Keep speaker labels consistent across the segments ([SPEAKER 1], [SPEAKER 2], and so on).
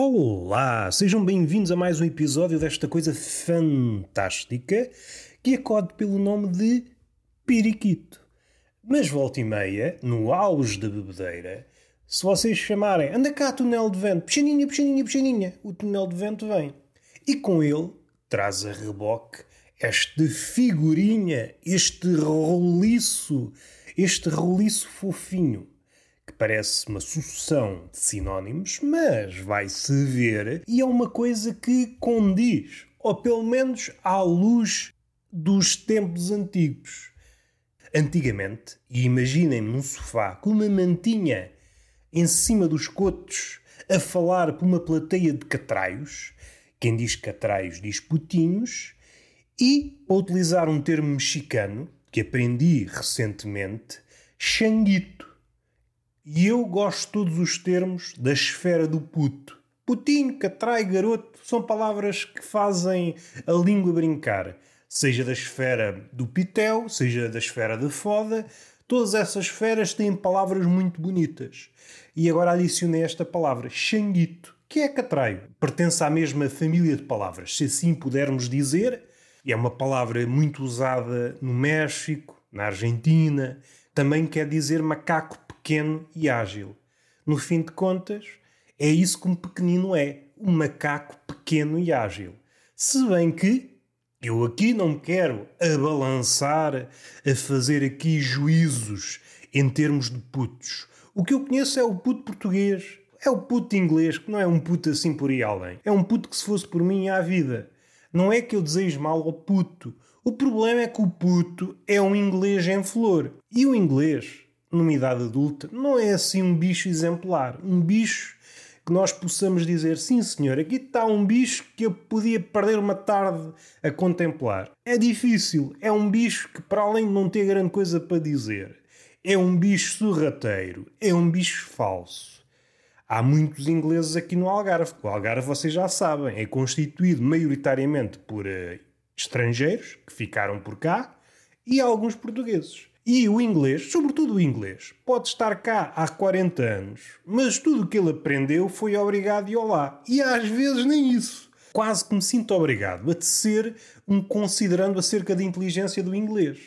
[SPEAKER 1] Olá, sejam bem-vindos a mais um episódio desta coisa fantástica que acode pelo nome de Periquito. Mas volta e meia, no auge da bebedeira, se vocês chamarem anda cá túnel de vento, puxaninha, puxaninha, puxaninha, o túnel de vento vem. E com ele traz a reboque esta figurinha, este roliço, este roliço fofinho, parece uma sucessão de sinónimos, mas vai-se ver e é uma coisa que condiz, ou pelo menos à luz dos tempos antigos. Antigamente, e imaginem-me num sofá com uma mantinha em cima dos cotos a falar por uma plateia de catraios, quem diz catraios diz putinhos, e, para utilizar um termo mexicano que aprendi recentemente, xanguito. E eu gosto de todos os termos da esfera do puto. Putinho, catrai, garoto, são palavras que fazem a língua brincar. Seja da esfera do pitel, seja da esfera da foda, todas essas esferas têm palavras muito bonitas. E agora adicionei esta palavra, xanguito, que é catraio. Pertence à mesma família de palavras, se assim pudermos dizer, é uma palavra muito usada no México, na Argentina. Também quer dizer macaco pequeno e ágil. No fim de contas, é isso que um pequenino é. Um macaco pequeno e ágil. Se bem que eu aqui não quero abalançar, a fazer aqui juízos em termos de putos. O que eu conheço é o puto português. É o puto inglês, que não é um puto assim por aí além. É um puto que se fosse por mim à vida. Não é que eu desejo mal ao puto. O problema é que o puto é um inglês em flor. E o inglês, numa idade adulta, não é assim um bicho exemplar. Um bicho que nós possamos dizer: sim, senhor, aqui está um bicho que eu podia perder uma tarde a contemplar. É difícil. É um bicho que, para além de não ter grande coisa para dizer, é um bicho sorrateiro. É um bicho falso. Há muitos ingleses aqui no Algarve. O Algarve, vocês já sabem, é constituído maioritariamente por uh, estrangeiros que ficaram por cá e alguns portugueses. E o inglês, sobretudo o inglês, pode estar cá há 40 anos, mas tudo o que ele aprendeu foi obrigado e olá. E às vezes nem isso. Quase que me sinto obrigado a tecer um considerando acerca da inteligência do inglês.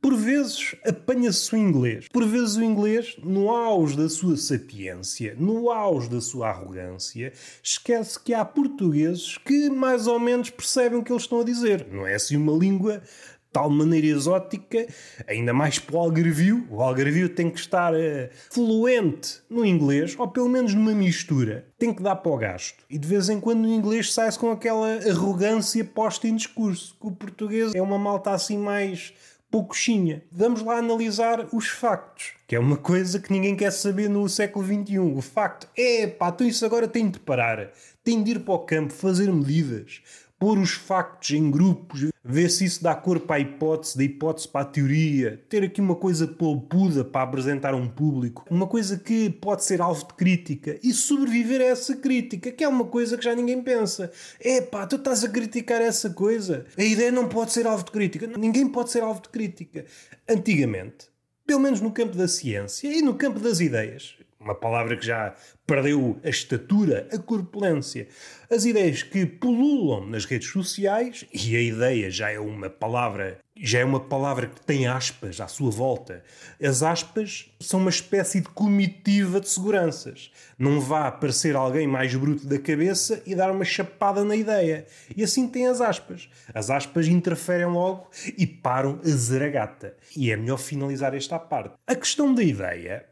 [SPEAKER 1] Por vezes apanha-se o inglês. Por vezes o inglês, no auge da sua sapiência, no auge da sua arrogância, esquece que há portugueses que mais ou menos percebem o que eles estão a dizer. Não é assim uma língua tal maneira exótica, ainda mais para o algarvio. O algarvio tem que estar uh, fluente no inglês, ou pelo menos numa mistura. Tem que dar para o gasto. E de vez em quando o inglês sai-se com aquela arrogância posta em discurso. Que o português é uma malta assim mais poucochinha. Vamos lá analisar os factos, que é uma coisa que ninguém quer saber no século XXI. O facto é, pá, então isso agora tem de parar. Tem de ir para o campo, fazer medidas, pôr os factos em grupos, ver se isso dá cor para a hipótese, da hipótese para a teoria, ter aqui uma coisa polpuda para apresentar a um público, uma coisa que pode ser alvo de crítica e sobreviver a essa crítica, que é uma coisa que já ninguém pensa. É pá, tu estás a criticar essa coisa. A ideia não pode ser alvo de crítica. Ninguém pode ser alvo de crítica. Antigamente, pelo menos no campo da ciência e no campo das ideias, uma palavra que já perdeu a estatura, a corpulência. As ideias que pululam nas redes sociais, e a ideia já é uma palavra, já é uma palavra que tem aspas à sua volta. As aspas são uma espécie de comitiva de seguranças. Não vá aparecer alguém mais bruto da cabeça e dar uma chapada na ideia. E assim tem as aspas. As aspas interferem logo e param a zaragata. E é melhor finalizar esta parte. A questão da ideia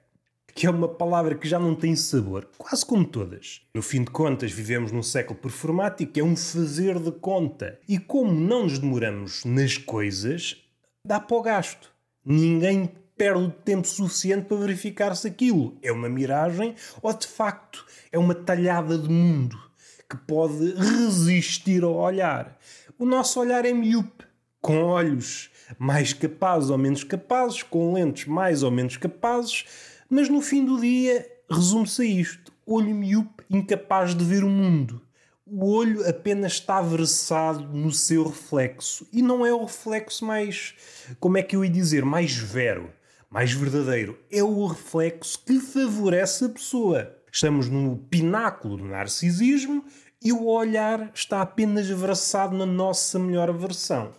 [SPEAKER 1] que é uma palavra que já não tem sabor, quase como todas. No fim de contas, vivemos num século performático, é um fazer de conta. E como não nos demoramos nas coisas, dá para o gasto. Ninguém perde tempo suficiente para verificar se aquilo é uma miragem ou de facto é uma talhada de mundo que pode resistir ao olhar. O nosso olhar é miúpe, com olhos mais capazes ou menos capazes, com lentes mais ou menos capazes mas no fim do dia, resume-se a isto: olho miúpe, incapaz de ver o mundo. O olho apenas está versado no seu reflexo. E não é o reflexo mais, como é que eu ia dizer, mais vero, mais verdadeiro. É o reflexo que favorece a pessoa. Estamos no pináculo do narcisismo e o olhar está apenas versado na nossa melhor versão.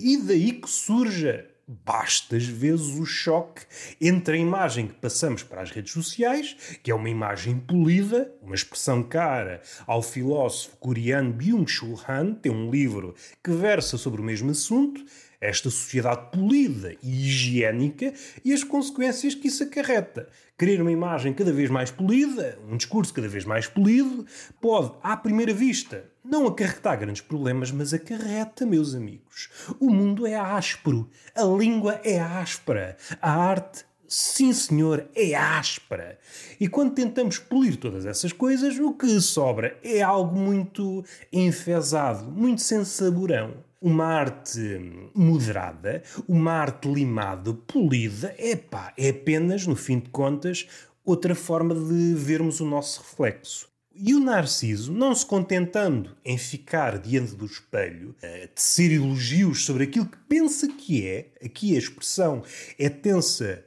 [SPEAKER 1] E daí que surja bastas vezes o choque entre a imagem que passamos para as redes sociais, que é uma imagem polida, uma expressão cara ao filósofo coreano Byung-Chul Han, tem um livro que versa sobre o mesmo assunto, esta sociedade polida e higiênica e as consequências que isso acarreta. Querer uma imagem cada vez mais polida, um discurso cada vez mais polido, pode, à primeira vista, não acarretar grandes problemas, mas acarreta, meus amigos. O mundo é áspero, a língua é áspera, a arte sim senhor, é áspera. E quando tentamos polir todas essas coisas, o que sobra é algo muito enfesado, muito sem saborão uma arte moderada, uma arte limada, polida, epá, é apenas, no fim de contas, outra forma de vermos o nosso reflexo. E o Narciso, não se contentando em ficar diante do espelho, a tecer elogios sobre aquilo que pensa que é, aqui a expressão é tensa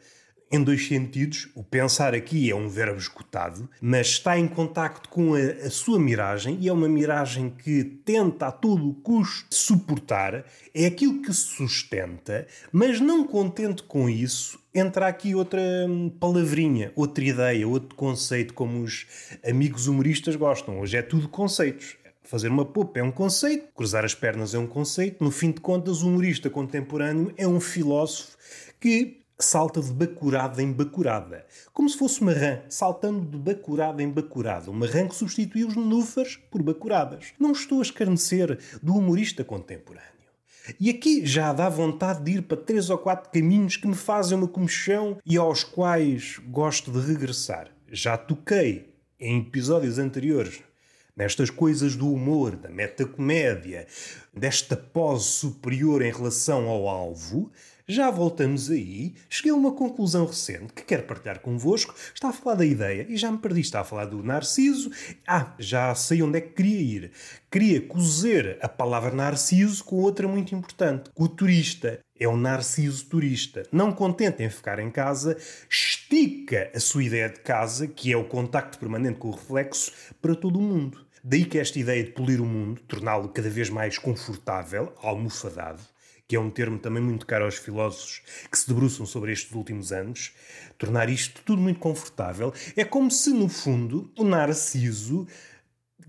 [SPEAKER 1] em dois sentidos. O pensar aqui é um verbo escutado, mas está em contacto com a, a, sua miragem e é uma miragem que tenta a todo custo suportar, é aquilo que se sustenta, mas não contente com isso, entra aqui outra hum, palavrinha, outra ideia, outro conceito, como os amigos humoristas gostam. Hoje é tudo conceitos. Fazer uma popa é um conceito, cruzar as pernas é um conceito. No fim de contas, o humorista contemporâneo é um filósofo que salta de bacurada em bacurada, como se fosse uma rã saltando de bacurada em bacurada, uma rã que substituiu os nenúfares por bacuradas. Não estou a escarnecer do humorista contemporâneo. E aqui já dá vontade de ir para três ou quatro caminhos que me fazem uma comichão e aos quais gosto de regressar. Já toquei em episódios anteriores nestas coisas do humor, da metacomédia, desta pose superior em relação ao alvo, já voltamos aí, cheguei a uma conclusão recente que quero partilhar convosco. Está a falar da ideia e já me perdi. Está a falar do Narciso. Ah, já sei onde é que queria ir. Queria cozer a palavra Narciso com outra muito importante: o turista. É um narciso turista. Não contente em ficar em casa, estica a sua ideia de casa, que é o contacto permanente com o reflexo, para todo o mundo. Daí que esta ideia de polir o mundo, torná-lo cada vez mais confortável, almofadado, que é um termo também muito caro aos filósofos que se debruçam sobre estes últimos anos, tornar isto tudo muito confortável, é como se, no fundo, o Narciso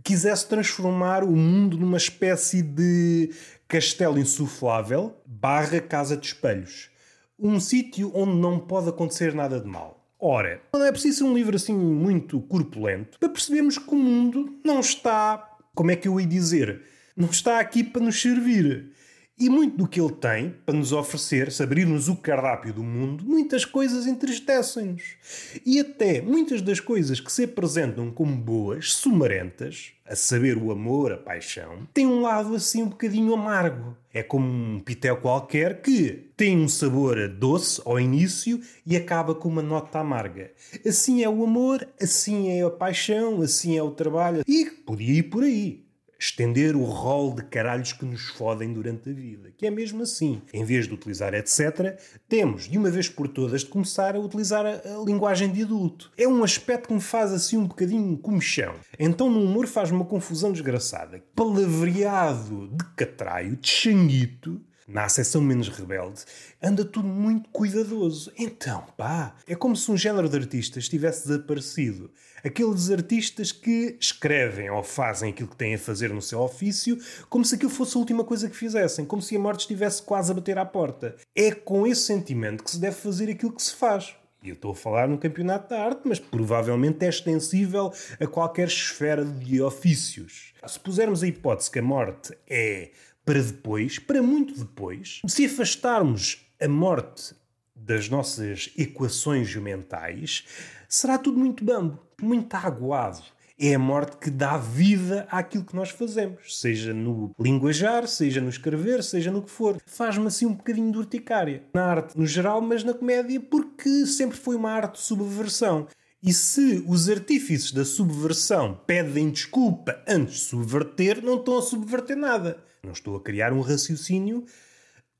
[SPEAKER 1] quisesse transformar o mundo numa espécie de castelo insuflável barra casa de espelhos. Um sítio onde não pode acontecer nada de mal. Ora, não é preciso um livro assim muito corpulento para percebermos que o mundo não está, como é que eu ia dizer, não está aqui para nos servir. E muito do que ele tem para nos oferecer, se abrirmos o cardápio do mundo, muitas coisas entristecem-nos. E até muitas das coisas que se apresentam como boas, sumarentas, a saber o amor, a paixão, têm um lado assim um bocadinho amargo. É como um pitel qualquer que tem um sabor doce ao início e acaba com uma nota amarga. Assim é o amor, assim é a paixão, assim é o trabalho. E podia ir por aí estender o rol de caralhos que nos fodem durante a vida. Que é mesmo assim. Em vez de utilizar etc., temos, de uma vez por todas, de começar a utilizar a, a linguagem de adulto. É um aspecto que me faz assim um bocadinho comichão. Então no humor faz uma confusão desgraçada. Palavreado de catraio, de xanguito, na acessão menos rebelde, anda tudo muito cuidadoso. Então, pá, é como se um género de artistas tivesse desaparecido. Aqueles artistas que escrevem ou fazem aquilo que têm a fazer no seu ofício como se aquilo fosse a última coisa que fizessem, como se a morte estivesse quase a bater à porta. É com esse sentimento que se deve fazer aquilo que se faz. E eu estou a falar no campeonato da arte, mas provavelmente é extensível a qualquer esfera de ofícios. Se pusermos a hipótese que a morte é para depois, para muito depois, se afastarmos a morte das nossas equações mentais, será tudo muito bambo, muito aguado. É a morte que dá vida àquilo que nós fazemos, seja no linguajar, seja no escrever, seja no que for. Faz-me assim um bocadinho de urticária. Na arte no geral, mas na comédia, porque sempre foi uma arte de subversão. E se os artífices da subversão pedem desculpa antes de subverter, não estão a subverter nada. Não estou a criar um raciocínio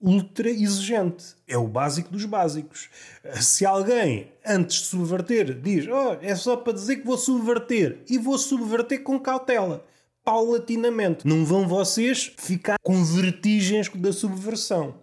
[SPEAKER 1] ultra exigente. É o básico dos básicos. Se alguém, antes de subverter, diz oh, é só para dizer que vou subverter e vou subverter com cautela, paulatinamente, não vão vocês ficar com vertigens da subversão.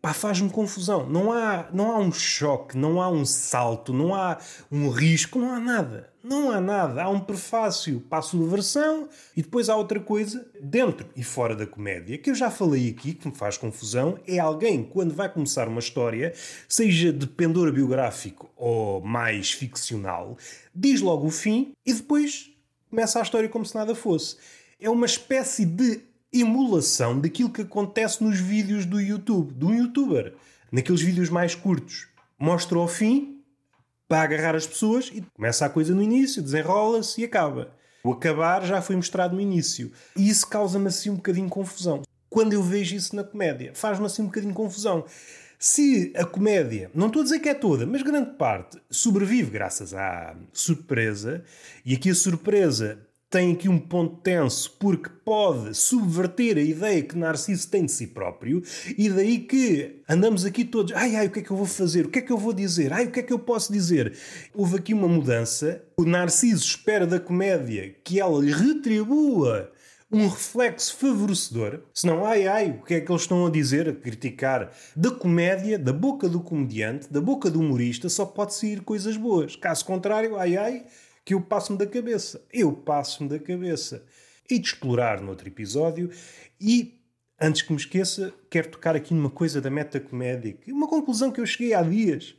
[SPEAKER 1] Pá, faz-me confusão. Não há, não há um choque, não há um salto, não há um risco, não há nada. Não há nada. Há um prefácio para a subversão e depois há outra coisa dentro e fora da comédia que eu já falei aqui, que me faz confusão. É alguém, quando vai começar uma história, seja de pendor biográfico ou mais ficcional, diz logo o fim e depois começa a história como se nada fosse. É uma espécie de emulação daquilo que acontece nos vídeos do YouTube, de um youtuber. Naqueles vídeos mais curtos. Mostra ao fim para agarrar as pessoas e começa a coisa no início, desenrola-se e acaba. O acabar já foi mostrado no início. E isso causa-me assim um bocadinho confusão. Quando eu vejo isso na comédia, faz-me assim um bocadinho confusão. Se a comédia, não estou a dizer que é toda, mas grande parte, sobrevive graças à surpresa, e aqui a surpresa tem aqui um ponto tenso porque pode subverter a ideia que Narciso tem de si próprio e daí que andamos aqui todos, ai ai, o que é que eu vou fazer? O que é que eu vou dizer? Ai, o que é que eu posso dizer? Houve aqui uma mudança. O Narciso espera da comédia que ela lhe retribua um reflexo favorecedor, senão, ai ai, o que é que eles estão a dizer, a criticar da comédia, da boca do comediante, da boca do humorista, só pode sair coisas boas. Caso contrário, ai ai, que eu passo-me da cabeça. Eu passo-me da cabeça. E de explorar noutro episódio. E, antes que me esqueça, quero tocar aqui numa coisa da metacomédia. Uma conclusão que eu cheguei há dias.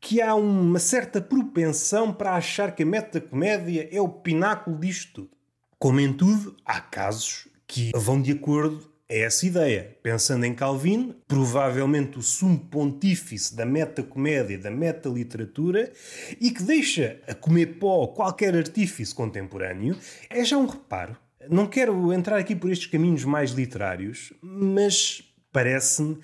[SPEAKER 1] Que há uma certa propensão para achar que a metacomédia é o pináculo disto tudo. Como em tudo, há casos que vão de acordo é essa ideia. Pensando em Calvino, provavelmente o sumo pontífice da metacomédia, da metaliteratura, e que deixa a comer pó qualquer artífice contemporâneo, é já um reparo. Não quero entrar aqui por estes caminhos mais literários, mas parece-me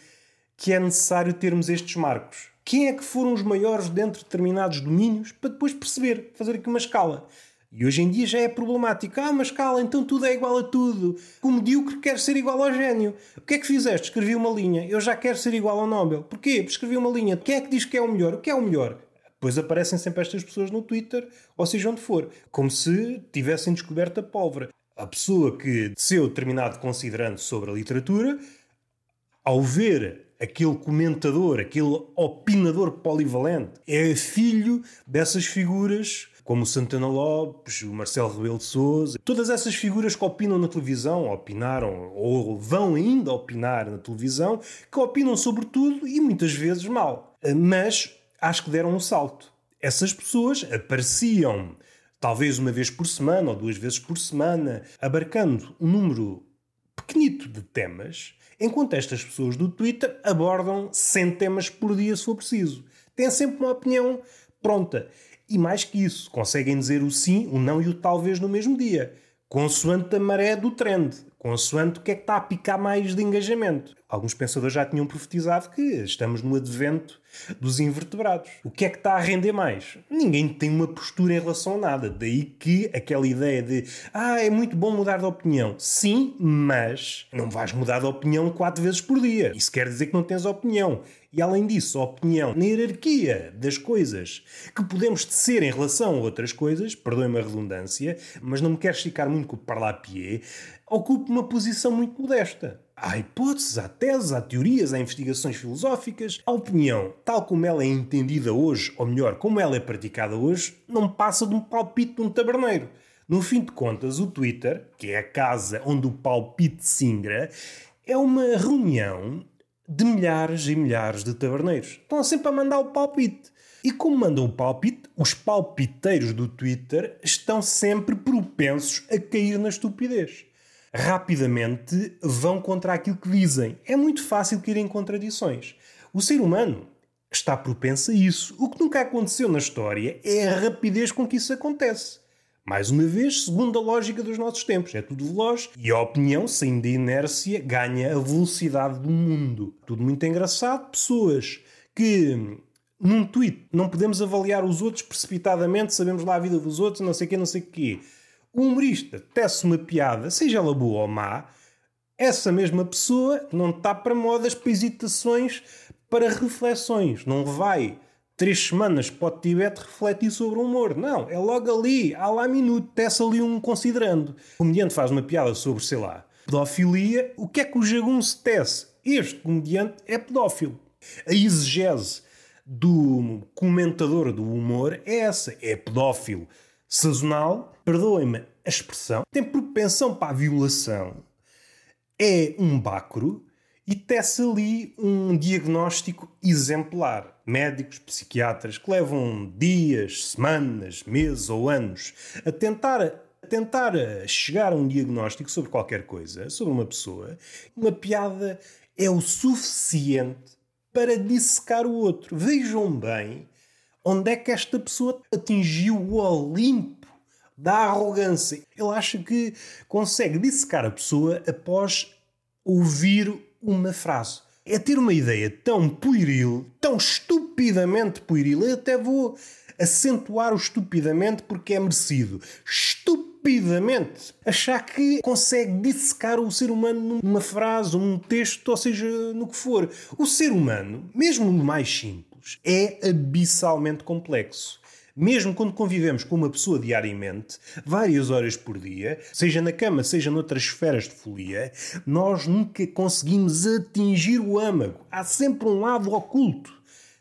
[SPEAKER 1] que é necessário termos estes marcos. Quem é que foram os maiores dentro de determinados domínios para depois perceber, fazer aqui uma escala. E hoje em dia já é problemático. Ah, mas cala, então tudo é igual a tudo. O medíocre quer ser igual ao gênio. O que é que fizeste? Escrevi uma linha. Eu já quero ser igual ao Nobel. Porquê? Porque escrevi uma linha. Quem é que diz que é o melhor? O que é o melhor? Depois aparecem sempre estas pessoas no Twitter, ou seja onde for, como se tivessem descoberto a pólvora. A pessoa que desceu determinado considerante sobre a literatura, ao ver aquele comentador, aquele opinador polivalente, é filho dessas figuras como o Santana Lopes, o Marcelo Rebelo de Sousa, todas essas figuras que opinam na televisão, opinaram ou vão ainda opinar na televisão, que opinam sobre tudo e muitas vezes mal. Mas acho que deram um salto. Essas pessoas apareciam talvez uma vez por semana ou duas vezes por semana, abarcando um número pequenito de temas, enquanto estas pessoas do Twitter abordam 100 temas por dia se for preciso. Têm sempre uma opinião pronta. E mais que isso, conseguem dizer o sim, o não e o talvez no mesmo dia, consoante a maré do trend, consoante o que é que está a picar mais de engajamento. Alguns pensadores já tinham profetizado que estamos no advento dos invertebrados. O que é que está a render mais? Ninguém tem uma postura em relação a nada. Daí que aquela ideia de ah, é muito bom mudar de opinião. Sim, mas não vais mudar de opinião quatro vezes por dia. Isso quer dizer que não tens opinião. E além disso, a opinião na hierarquia das coisas que podemos tecer em relação a outras coisas, perdoem-me a redundância, mas não me quero esticar muito com o parlapié, ocupa uma posição muito modesta. Há hipóteses, há teses, há teorias, há investigações filosóficas. A opinião, tal como ela é entendida hoje, ou melhor, como ela é praticada hoje, não passa de um palpite de um taberneiro. No fim de contas, o Twitter, que é a casa onde o palpite se ingra, é uma reunião de milhares e milhares de taberneiros. Estão sempre a mandar o palpite. E como mandam o palpite, os palpiteiros do Twitter estão sempre propensos a cair na estupidez. Rapidamente vão contra aquilo que dizem. É muito fácil cair em contradições. O ser humano está propenso a isso. O que nunca aconteceu na história é a rapidez com que isso acontece. Mais uma vez, segundo a lógica dos nossos tempos, é tudo veloz e a opinião, sem de inércia, ganha a velocidade do mundo. Tudo muito engraçado. Pessoas que num tweet não podemos avaliar os outros precipitadamente, sabemos lá a vida dos outros, não sei o quê, não sei o quê. O humorista tece uma piada, seja ela boa ou má, essa mesma pessoa não está para modas, para hesitações, para reflexões. Não vai três semanas para o Tibete refletir sobre o humor. Não, é logo ali, há lá minuto, tece ali um considerando. O comediante faz uma piada sobre, sei lá, pedofilia. O que é que o jagunço tece? Este comediante é pedófilo. A exegese do comentador do humor é essa: é pedófilo sazonal, perdoem-me a expressão, tem propensão para a violação, é um bacro e tece ali um diagnóstico exemplar. Médicos, psiquiatras que levam dias, semanas, meses ou anos a tentar, a tentar chegar a um diagnóstico sobre qualquer coisa, sobre uma pessoa, uma piada é o suficiente para dissecar o outro. Vejam bem onde é que esta pessoa atingiu o Olimpo da arrogância. Ele acha que consegue dissecar a pessoa após ouvir uma frase. É ter uma ideia tão pueril, tão estupidamente pueril, eu até vou acentuar o estupidamente porque é merecido. Estupidamente achar que consegue dissecar o ser humano numa frase, num texto, ou seja, no que for. O ser humano, mesmo no mais simples, é abissalmente complexo mesmo quando convivemos com uma pessoa diariamente, várias horas por dia, seja na cama, seja noutras esferas de folia, nós nunca conseguimos atingir o âmago. Há sempre um lado oculto.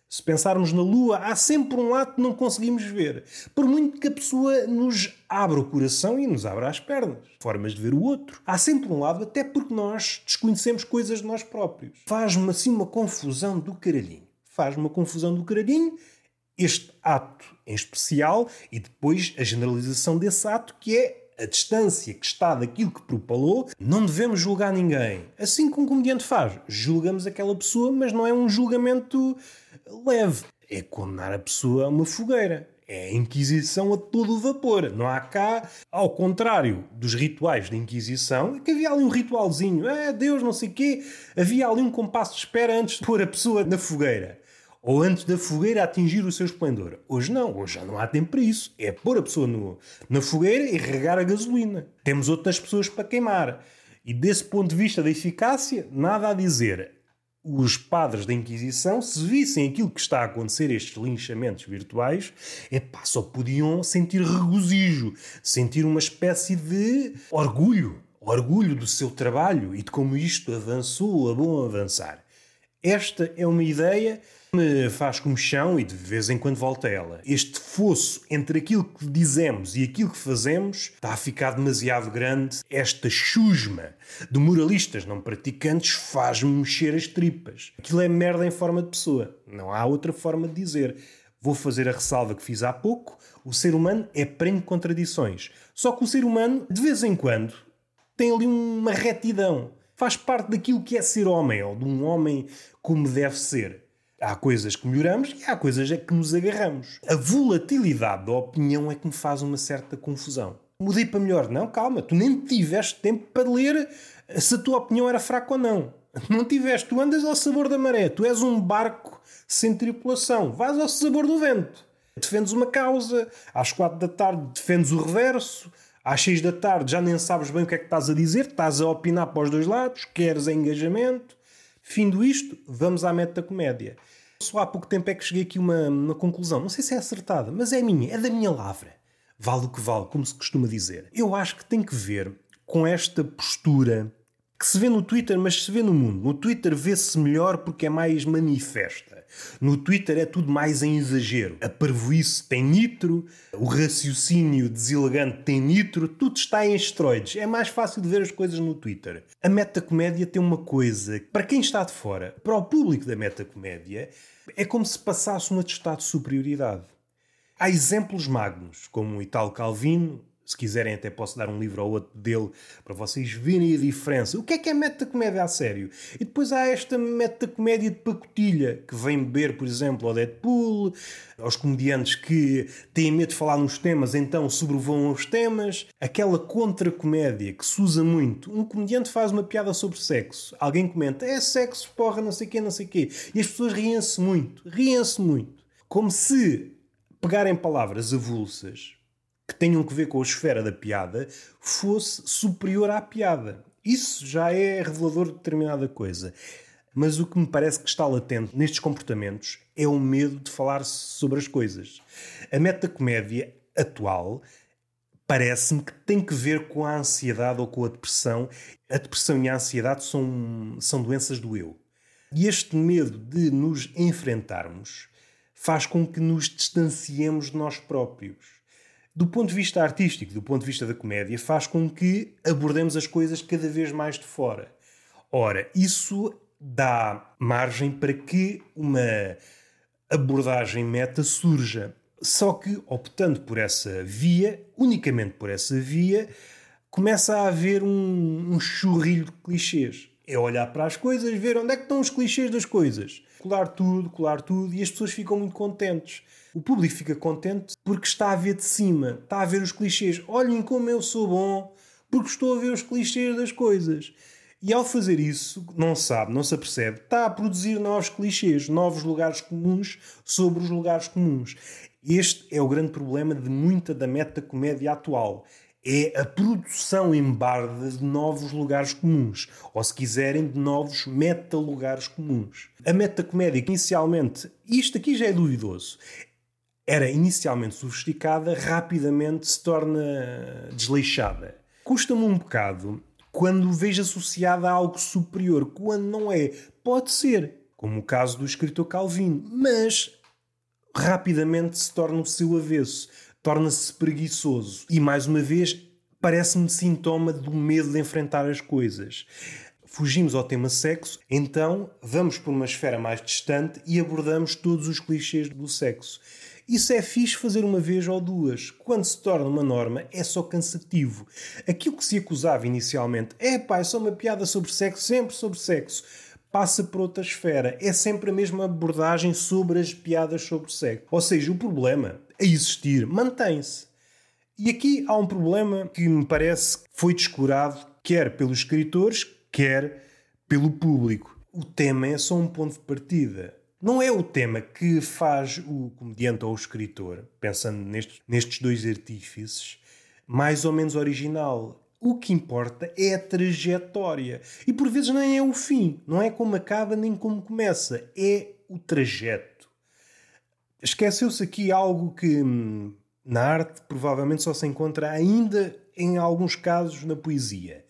[SPEAKER 1] Se pensarmos na Lua, há sempre um lado que não conseguimos ver. Por muito que a pessoa nos abra o coração e nos abra as pernas. Formas de ver o outro. Há sempre um lado, até porque nós desconhecemos coisas de nós próprios. Faz-me assim uma confusão do caralhinho. Faz-me uma confusão do caralhinho este ato em especial e depois a generalização desse ato, que é a distância que está daquilo que propalou, não devemos julgar ninguém. Assim como um comediante faz, julgamos aquela pessoa, mas não é um julgamento leve. É condenar a pessoa a uma fogueira. É a Inquisição a todo o vapor. Não há cá, ao contrário dos rituais da Inquisição, é que havia ali um ritualzinho. É Deus, não sei o quê. Havia ali um compasso de espera antes de pôr a pessoa na fogueira ou antes da fogueira atingir o seu esplendor. Hoje não, hoje já não há tempo para isso. É pôr a pessoa no, na fogueira e regar a gasolina. Temos outras pessoas para queimar. E desse ponto de vista da eficácia, nada a dizer. Os padres da Inquisição, se vissem aquilo que está a acontecer, estes linchamentos virtuais, epá, só podiam sentir regozijo, sentir uma espécie de orgulho. Orgulho do seu trabalho e de como isto avançou a bom avançar. Esta é uma ideia me faz chão e de vez em quando volta a ela. Este fosso entre aquilo que dizemos e aquilo que fazemos está a ficar demasiado grande. Esta chusma de moralistas não praticantes faz-me mexer as tripas. Aquilo é merda em forma de pessoa. Não há outra forma de dizer. Vou fazer a ressalva que fiz há pouco. O ser humano é preno de contradições. Só que o ser humano, de vez em quando, tem ali uma retidão. Faz parte daquilo que é ser homem, ou de um homem como deve ser. Há coisas que melhoramos e há coisas a que nos agarramos. A volatilidade da opinião é que me faz uma certa confusão. Mudei para melhor. Não, calma, tu nem tiveste tempo para ler se a tua opinião era fraca ou não. Não tiveste, tu andas ao sabor da maré, tu és um barco sem tripulação, vais ao sabor do vento. Defendes uma causa, às quatro da tarde defendes o reverso, às seis da tarde já nem sabes bem o que é que estás a dizer, estás a opinar para os dois lados, queres engajamento. Findo isto, vamos à meta comédia. Só há pouco tempo é que cheguei aqui a uma, uma conclusão. Não sei se é acertada, mas é minha, é da minha lavra. Vale o que vale, como se costuma dizer. Eu acho que tem que ver com esta postura que se vê no Twitter, mas se vê no mundo. No Twitter vê-se melhor porque é mais manifesta. No Twitter é tudo mais em exagero. A parvoíce tem nitro, o raciocínio deselegante tem nitro, tudo está em esteroides. É mais fácil de ver as coisas no Twitter. A metacomédia tem uma coisa, para quem está de fora, para o público da metacomédia, é como se passasse um atestado de superioridade. Há exemplos magnos, como o Italo Calvino, se quiserem, até posso dar um livro ou outro dele para vocês verem a diferença. O que é que é metacomédia a sério? E depois há esta metacomédia de pacotilha que vem beber, por exemplo, ao Deadpool, aos comediantes que têm medo de falar nos temas, então sobrevoam os temas. Aquela contra-comédia que se usa muito. Um comediante faz uma piada sobre sexo. Alguém comenta, é sexo, porra, não sei o quê, não sei o quê. E as pessoas riem-se muito. Riem-se muito. Como se pegarem palavras avulsas que tenham que ver com a esfera da piada fosse superior à piada. Isso já é revelador de determinada coisa. Mas o que me parece que está latente nestes comportamentos é o medo de falar sobre as coisas. A metacomédia atual parece-me que tem que ver com a ansiedade ou com a depressão. A depressão e a ansiedade são, são doenças do eu. E este medo de nos enfrentarmos faz com que nos distanciemos de nós próprios do ponto de vista artístico, do ponto de vista da comédia, faz com que abordemos as coisas cada vez mais de fora. Ora, isso dá margem para que uma abordagem meta surja. Só que, optando por essa via, unicamente por essa via, começa a haver um, um churrilho de clichês. É olhar para as coisas, ver onde é que estão os clichês das coisas. Colar tudo, colar tudo, e as pessoas ficam muito contentes. O público fica contente porque está a ver de cima, está a ver os clichês. Olhem como eu sou bom, porque estou a ver os clichês das coisas. E ao fazer isso, não sabe, não se apercebe, está a produzir novos clichês, novos lugares comuns sobre os lugares comuns. Este é o grande problema de muita da metacomédia atual. É a produção em barda de novos lugares comuns, ou se quiserem, de novos meta-lugares comuns. A metacomédia, inicialmente, isto aqui já é duvidoso, era inicialmente sofisticada, rapidamente se torna desleixada. Custa-me um bocado quando vejo associada a algo superior, quando não é. Pode ser, como o caso do escritor Calvino, mas rapidamente se torna o seu avesso, torna-se preguiçoso e, mais uma vez, parece-me sintoma do medo de enfrentar as coisas. Fugimos ao tema sexo, então vamos por uma esfera mais distante e abordamos todos os clichês do sexo. Isso é fixe fazer uma vez ou duas. Quando se torna uma norma, é só cansativo. Aquilo que se acusava inicialmente, é pá, é só uma piada sobre sexo, sempre sobre sexo, passa para outra esfera. É sempre a mesma abordagem sobre as piadas sobre sexo. Ou seja, o problema a existir mantém-se. E aqui há um problema que me parece que foi descurado, quer pelos escritores, quer pelo público. O tema é só um ponto de partida. Não é o tema que faz o comediante ou o escritor, pensando nestes, nestes dois artífices, mais ou menos original. O que importa é a trajetória. E por vezes nem é o fim. Não é como acaba nem como começa. É o trajeto. Esqueceu-se aqui algo que hum, na arte provavelmente só se encontra ainda em alguns casos na poesia.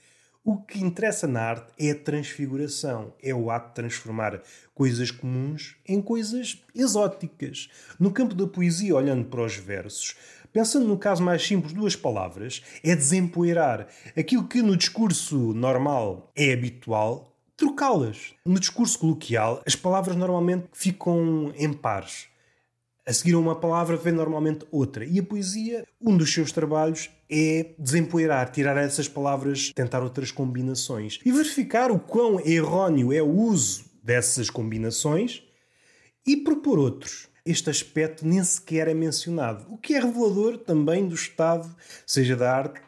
[SPEAKER 1] O que interessa na arte é a transfiguração, é o ato de transformar coisas comuns em coisas exóticas. No campo da poesia, olhando para os versos, pensando no caso mais simples, duas palavras, é desempoeirar aquilo que no discurso normal é habitual, trocá-las. No discurso coloquial, as palavras normalmente ficam em pares. A seguir a uma palavra vem normalmente outra. E a poesia, um dos seus trabalhos é desempoeirar, tirar essas palavras, tentar outras combinações e verificar o quão erróneo é o uso dessas combinações e propor outros. Este aspecto nem sequer é mencionado, o que é revelador também do estado, seja da arte,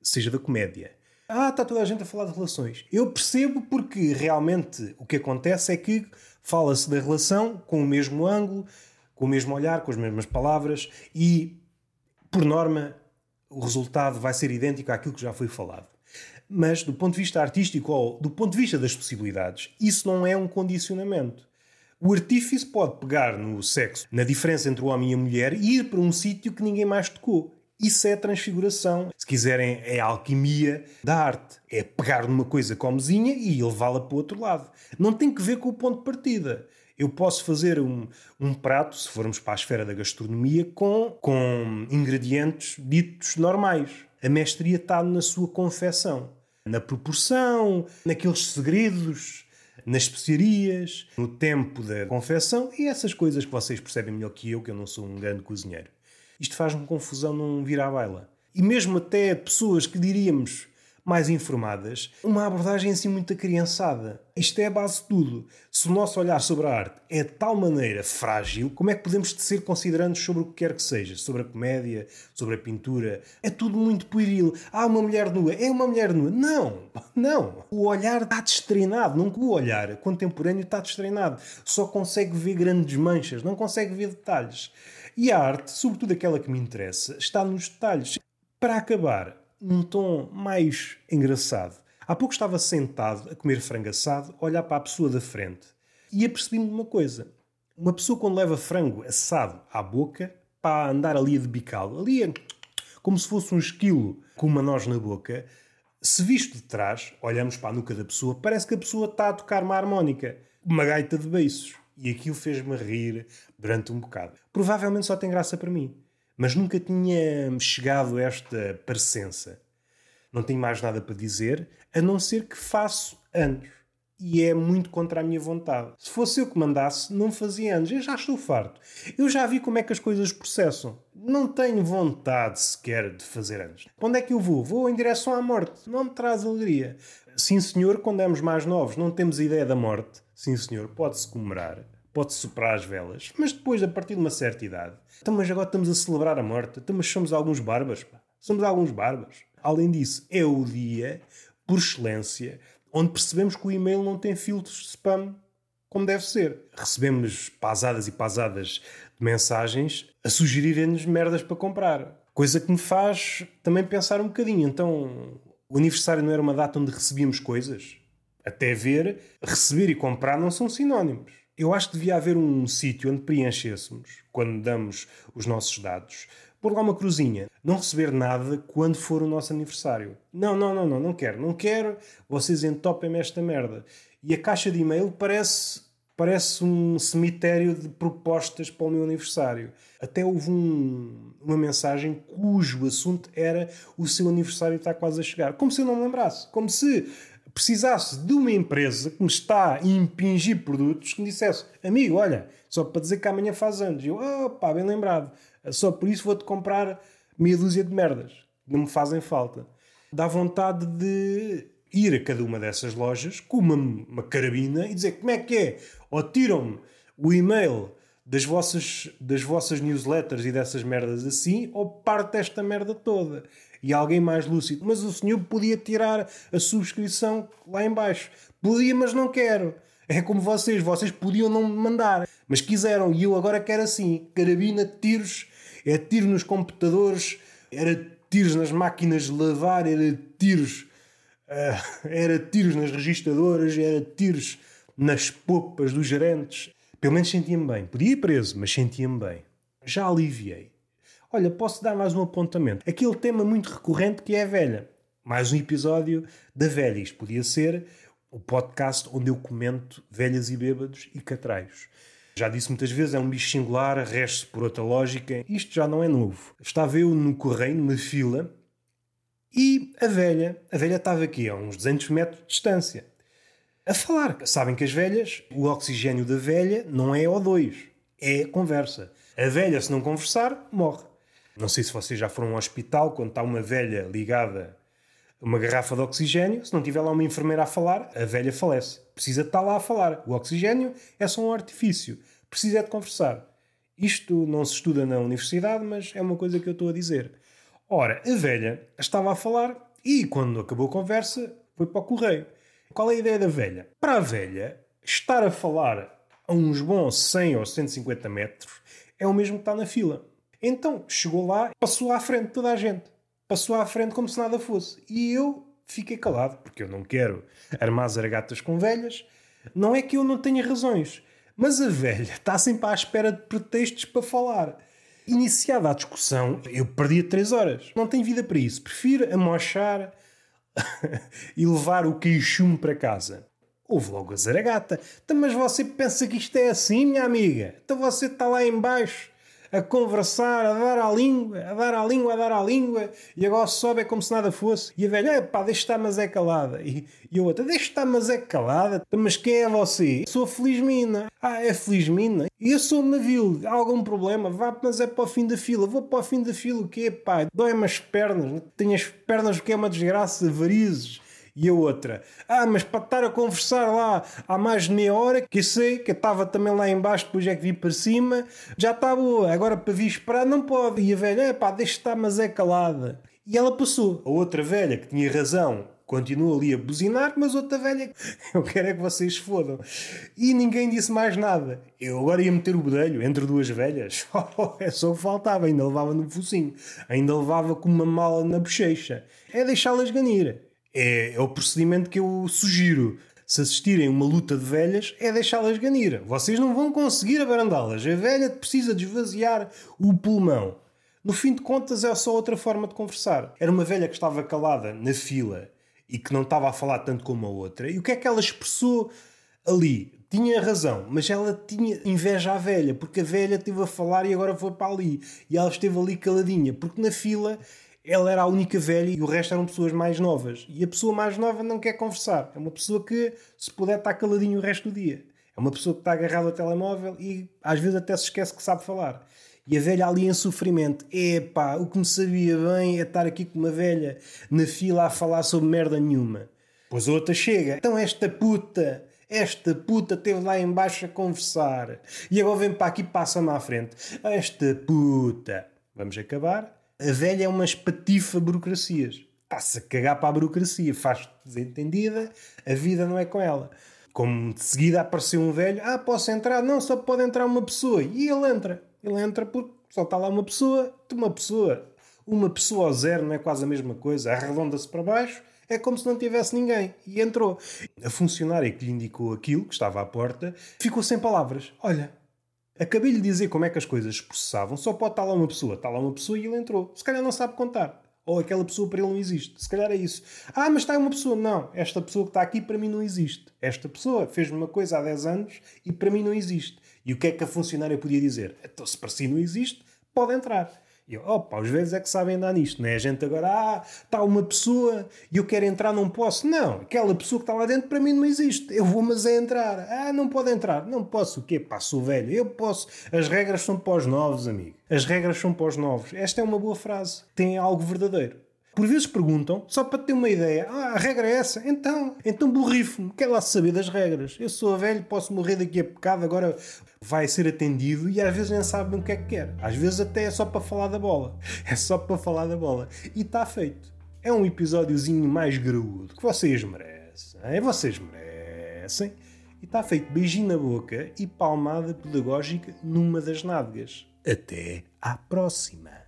[SPEAKER 1] seja da comédia. Ah, está toda a gente a falar de relações. Eu percebo porque realmente o que acontece é que fala-se da relação com o mesmo ângulo, com o mesmo olhar, com as mesmas palavras e, por norma, o resultado vai ser idêntico àquilo que já foi falado. Mas, do ponto de vista artístico ou do ponto de vista das possibilidades, isso não é um condicionamento. O artífice pode pegar no sexo, na diferença entre o homem e a mulher, e ir para um sítio que ninguém mais tocou. Isso é transfiguração. Se quiserem, é a alquimia da arte. É pegar numa coisa comezinha e levá-la para o outro lado. Não tem que ver com o ponto de partida. Eu posso fazer um, um prato, se formos para a esfera da gastronomia, com, com ingredientes ditos normais. A mestria está na sua confecção, na proporção, naqueles segredos, nas especiarias, no tempo da confecção e essas coisas que vocês percebem melhor que eu, que eu não sou um grande cozinheiro. Isto faz-me confusão não vir à baila. E mesmo até pessoas que diríamos mais informadas, uma abordagem assim muito criançada. Isto é a base de tudo. Se o nosso olhar sobre a arte é de tal maneira frágil, como é que podemos ser considerantes sobre o que quer que seja? Sobre a comédia, sobre a pintura? É tudo muito pueril. Há uma mulher nua, é uma mulher nua. Não, não. O olhar está destreinado. Não o olhar contemporâneo está destreinado. Só consegue ver grandes manchas, não consegue ver detalhes. E a arte, sobretudo aquela que me interessa, está nos detalhes. Para acabar, num tom mais engraçado. Há pouco estava sentado a comer frango assado, a olhar para a pessoa da frente. E apercebi-me de uma coisa. Uma pessoa quando leva frango assado à boca, para andar ali a debicá-lo, ali a... como se fosse um esquilo com uma noz na boca, se visto de trás, olhamos para a nuca da pessoa, parece que a pessoa está a tocar uma harmónica, uma gaita de beiços. E aquilo fez-me rir durante um bocado. Provavelmente só tem graça para mim. Mas nunca tinha chegado a esta parecença. Não tenho mais nada para dizer, a não ser que faço anos. E é muito contra a minha vontade. Se fosse eu que mandasse, não fazia anos. Eu já estou farto. Eu já vi como é que as coisas processam. Não tenho vontade sequer de fazer anos. Para onde é que eu vou? Vou em direção à morte. Não me traz alegria. Sim, senhor, quando éramos mais novos, não temos ideia da morte. Sim, senhor, pode-se comemorar pode-se soprar as velas, mas depois, a partir de uma certa idade, então, mas agora estamos a celebrar a morte, então, mas somos alguns barbas, pá. somos alguns barbas. Além disso, é o dia, por excelência, onde percebemos que o e-mail não tem filtros de spam como deve ser. Recebemos pasadas e pasadas de mensagens a sugerirem-nos merdas para comprar. Coisa que me faz também pensar um bocadinho. Então, o aniversário não era uma data onde recebíamos coisas? Até ver, receber e comprar não são sinónimos. Eu acho que devia haver um sítio onde preenchêssemos, quando damos os nossos dados, pôr lá uma cruzinha. Não receber nada quando for o nosso aniversário. Não, não, não, não, não quero, não quero. Vocês entopem-me esta merda. E a caixa de e-mail parece, parece um cemitério de propostas para o meu aniversário. Até houve um, uma mensagem cujo assunto era o seu aniversário está quase a chegar. Como se eu não me lembrasse. Como se precisasse de uma empresa que me está a impingir produtos que me dissesse, amigo, olha, só para dizer que amanhã faz anos. E eu, oh, pá, bem lembrado. Só por isso vou-te comprar meia dúzia de merdas. Não me fazem falta. Dá vontade de ir a cada uma dessas lojas com uma, uma carabina e dizer como é que é. Ou tiram-me o e-mail das vossas, das vossas newsletters e dessas merdas assim, ou parte esta merda toda e alguém mais lúcido. Mas o senhor podia tirar a subscrição lá embaixo. Podia, mas não quero. É como vocês, vocês podiam não me mandar, mas quiseram e eu agora quero assim. Carabina, tiros, é tiro nos computadores, era tiros nas máquinas de lavar, era tiros, uh, era tiros nas registadoras, era tiros nas popas dos gerentes. Pelo menos sentia-me bem. Podia ir preso, mas sentia-me bem. Já aliviei. Olha, posso dar mais um apontamento. Aquele tema muito recorrente que é a velha. Mais um episódio da velha. Isto podia ser o podcast onde eu comento velhas e bêbados e catraios. Já disse muitas vezes, é um bicho singular, reste por outra lógica. Isto já não é novo. Estava eu no correio, numa fila, e a velha, a velha estava aqui a uns 200 metros de distância, a falar. Sabem que as velhas, o oxigênio da velha não é O2, é conversa. A velha, se não conversar, morre. Não sei se vocês já foram ao hospital quando está uma velha ligada a uma garrafa de oxigênio. Se não tiver lá uma enfermeira a falar, a velha falece. Precisa estar lá a falar. O oxigênio é só um artifício. Precisa de conversar. Isto não se estuda na universidade, mas é uma coisa que eu estou a dizer. Ora, a velha estava a falar e, quando acabou a conversa, foi para o correio. Qual é a ideia da velha? Para a velha, estar a falar a uns bons 100 ou 150 metros é o mesmo que estar na fila. Então chegou lá, passou à frente toda a gente. Passou à frente como se nada fosse. E eu fiquei calado, porque eu não quero armar zaragatas com velhas. Não é que eu não tenha razões, mas a velha está sempre à espera de pretextos para falar. Iniciada a discussão, eu perdia três horas. Não tenho vida para isso. Prefiro amochar e levar o queixume para casa. Houve logo a zaragata. Então, mas você pensa que isto é assim, minha amiga? Então você está lá embaixo a conversar, a dar à língua, a dar à língua, a dar à língua, e agora sobe é como se nada fosse. E a velha, pá, deixa estar, mas é calada. E, e a outra, deixa estar, mas é calada. Mas quem é você? Sou Felizmina. Ah, é Felizmina? E eu sou navio. Há algum problema? Vá, mas é para o fim da fila. Vou para o fim da fila, o quê, pá? Dói-me as pernas. Tenho as pernas, o que é uma desgraça, varizes. E a outra, ah, mas para estar a conversar lá há mais de meia hora, que eu sei que eu estava também lá embaixo, depois é que vi para cima, já está boa, agora para vir esperar não pode. E a velha, é pá, deixa estar, mas é calada. E ela passou. A outra velha, que tinha razão, continua ali a buzinar, mas outra velha, eu quero é que vocês fodam. E ninguém disse mais nada. Eu agora ia meter o bedelho entre duas velhas. é só o que faltava, ainda levava no focinho. Ainda levava com uma mala na bochecha. É deixá-las ganir. É, é o procedimento que eu sugiro. Se assistirem uma luta de velhas, é deixá-las ganir. Vocês não vão conseguir abrandá-las. A velha precisa de esvaziar o pulmão. No fim de contas, é só outra forma de conversar. Era uma velha que estava calada na fila e que não estava a falar tanto como a outra. E o que é que ela expressou ali? Tinha razão, mas ela tinha inveja à velha, porque a velha esteve a falar e agora foi para ali. E ela esteve ali caladinha, porque na fila ela era a única velha e o resto eram pessoas mais novas. E a pessoa mais nova não quer conversar. É uma pessoa que, se puder, está caladinho o resto do dia. É uma pessoa que está agarrada ao telemóvel e às vezes até se esquece que sabe falar. E a velha ali em sofrimento. Epá, o que me sabia bem é estar aqui com uma velha na fila a falar sobre merda nenhuma. Pois outra chega. Então esta puta, esta puta esteve lá embaixo a conversar. E agora vem para aqui e passa-me à frente. Esta puta. Vamos acabar? A velha é uma espatifa burocracias. Está-se a cagar para a burocracia. Faz desentendida. A vida não é com ela. Como de seguida apareceu um velho. Ah, posso entrar? Não, só pode entrar uma pessoa. E ele entra. Ele entra porque só está lá uma pessoa, uma pessoa. Uma pessoa ao zero não é quase a mesma coisa. Arredonda-se para baixo, é como se não tivesse ninguém. E entrou. A funcionária que lhe indicou aquilo, que estava à porta, ficou sem palavras. Olha, acabei de dizer como é que as coisas se processavam, só pode estar lá uma pessoa. Está lá uma pessoa e ele entrou. Se calhar não sabe contar. Ou aquela pessoa para ele não existe. Se calhar é isso. Ah, mas está uma pessoa. Não, esta pessoa que está aqui para mim não existe. Esta pessoa fez-me uma coisa há 10 anos e para mim não existe. E o que é que a funcionária podia dizer? Então, se para si não existe, pode entrar. E eu, opa, os velhos é que sabem andar nisto, não é? A gente agora, ah, está uma pessoa e eu quero entrar, não posso. Não, aquela pessoa que está lá dentro para mim não existe. Eu vou, mas é entrar. Ah, não pode entrar. Não posso. O quê? Pá, sou velho. Eu posso. As regras são para os novos, amigo. As regras são para os novos. Esta é uma boa frase. Tem algo verdadeiro. Por vezes perguntam, só para ter uma ideia, ah, a regra é essa? Então, então borrifo-me, quero lá saber das regras. Eu sou velho, posso morrer daqui a pecado, agora vai ser atendido e às vezes nem sabem o que é que quer. Às vezes até é só para falar da bola. É só para falar da bola. E está feito. É um episódiozinho mais graúdo que vocês merecem. É vocês merecem. E está feito beijinho na boca e palmada pedagógica numa das nádegas. Até à próxima.